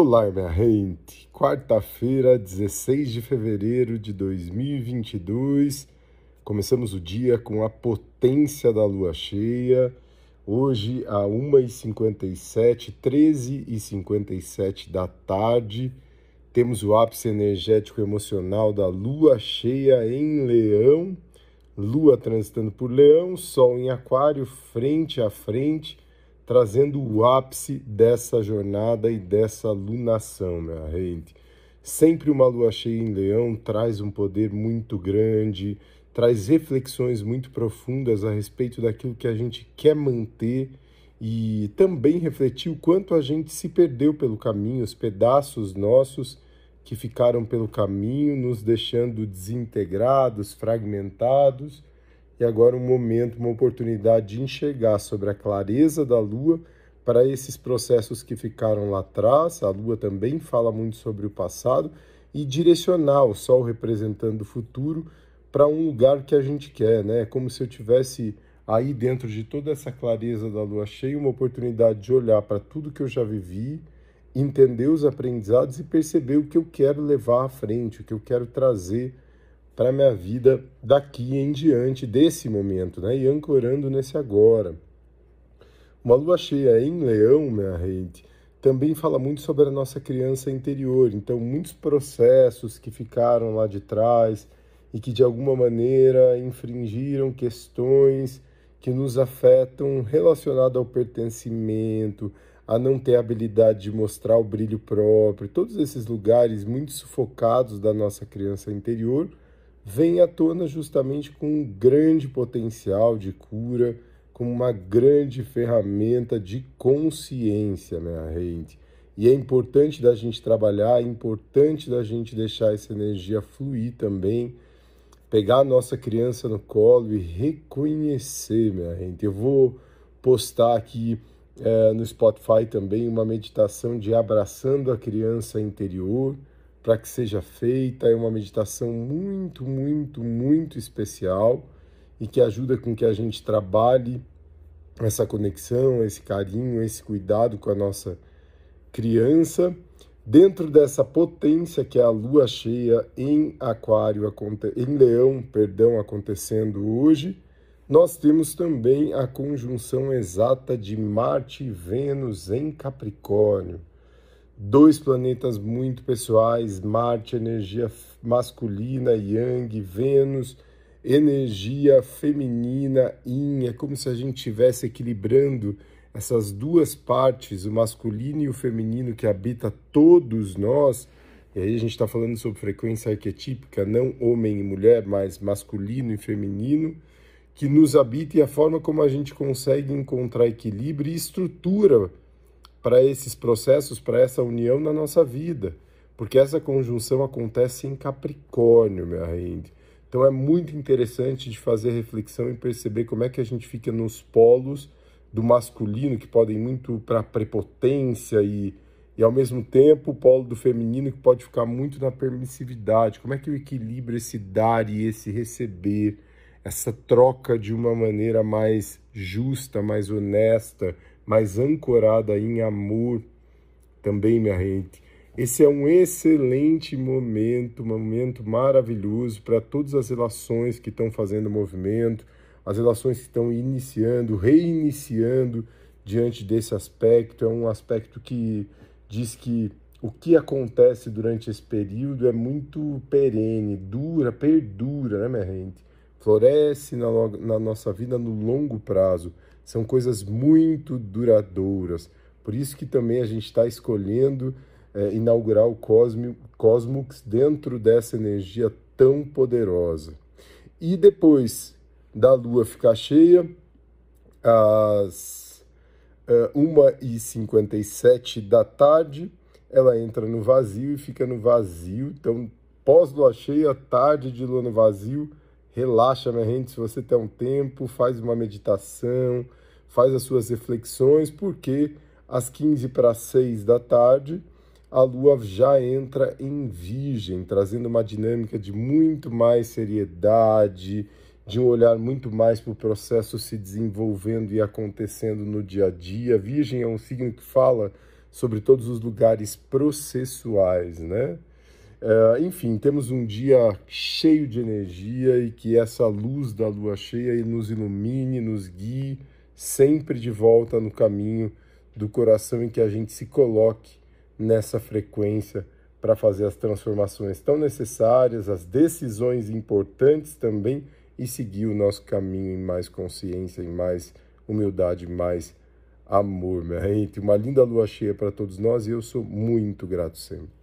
Olá, minha gente! Quarta-feira, 16 de fevereiro de 2022. Começamos o dia com a potência da lua cheia. Hoje, a 1h57, 13h57 da tarde, temos o ápice energético emocional da lua cheia em Leão. Lua transitando por Leão, Sol em Aquário, frente a frente trazendo o ápice dessa jornada e dessa lunação, minha gente. Sempre uma lua cheia em Leão traz um poder muito grande, traz reflexões muito profundas a respeito daquilo que a gente quer manter e também refletir o quanto a gente se perdeu pelo caminho, os pedaços nossos que ficaram pelo caminho, nos deixando desintegrados, fragmentados e agora um momento, uma oportunidade de enxergar sobre a clareza da Lua para esses processos que ficaram lá atrás. A Lua também fala muito sobre o passado e direcionar o Sol representando o futuro para um lugar que a gente quer, né? É como se eu tivesse aí dentro de toda essa clareza da Lua cheia uma oportunidade de olhar para tudo que eu já vivi, entender os aprendizados e perceber o que eu quero levar à frente, o que eu quero trazer para a minha vida daqui em diante, desse momento, né? E ancorando nesse agora. Uma lua cheia em leão, minha gente, também fala muito sobre a nossa criança interior. Então, muitos processos que ficaram lá de trás e que de alguma maneira infringiram questões que nos afetam relacionado ao pertencimento, a não ter habilidade de mostrar o brilho próprio, todos esses lugares muito sufocados da nossa criança interior vem à tona justamente com um grande potencial de cura, com uma grande ferramenta de consciência, minha gente. E é importante da gente trabalhar, é importante da gente deixar essa energia fluir também, pegar a nossa criança no colo e reconhecer, minha gente. Eu vou postar aqui é, no Spotify também uma meditação de abraçando a criança interior para que seja feita. É uma meditação muito, muito, muito especial e que ajuda com que a gente trabalhe essa conexão, esse carinho, esse cuidado com a nossa criança. Dentro dessa potência que é a lua cheia em Aquário, em Leão, perdão, acontecendo hoje, nós temos também a conjunção exata de Marte e Vênus em Capricórnio dois planetas muito pessoais, Marte, energia masculina, Yang, Vênus, energia feminina, Yin. É como se a gente estivesse equilibrando essas duas partes, o masculino e o feminino que habita todos nós. E aí a gente está falando sobre frequência arquetípica, não homem e mulher, mas masculino e feminino, que nos habita e a forma como a gente consegue encontrar equilíbrio e estrutura para esses processos, para essa união na nossa vida, porque essa conjunção acontece em Capricórnio, minha gente. Então é muito interessante de fazer reflexão e perceber como é que a gente fica nos polos do masculino, que podem muito para prepotência e, e ao mesmo tempo o polo do feminino, que pode ficar muito na permissividade. Como é que eu equilibro esse dar e esse receber, essa troca de uma maneira mais justa, mais honesta, mas ancorada em amor também, minha gente. Esse é um excelente momento, um momento maravilhoso para todas as relações que estão fazendo movimento, as relações que estão iniciando, reiniciando diante desse aspecto. É um aspecto que diz que o que acontece durante esse período é muito perene, dura, perdura, né, minha gente? Floresce na, na nossa vida no longo prazo. São coisas muito duradouras. Por isso que também a gente está escolhendo é, inaugurar o Cosmo, Cosmos dentro dessa energia tão poderosa. E depois da Lua ficar cheia, às é, 1h57 da tarde, ela entra no vazio e fica no vazio. Então, pós-lua cheia, tarde de lua no vazio, relaxa, minha gente. Se você tem um tempo, faz uma meditação, faz as suas reflexões, porque às 15 para 6 da tarde a lua já entra em Virgem, trazendo uma dinâmica de muito mais seriedade, de um olhar muito mais para o processo se desenvolvendo e acontecendo no dia a dia. Virgem é um signo que fala sobre todos os lugares processuais, né? Uh, enfim, temos um dia cheio de energia e que essa luz da lua cheia nos ilumine, nos guie sempre de volta no caminho do coração em que a gente se coloque nessa frequência para fazer as transformações tão necessárias, as decisões importantes também e seguir o nosso caminho em mais consciência, em mais humildade, mais amor, minha gente. Uma linda lua cheia para todos nós e eu sou muito grato sempre.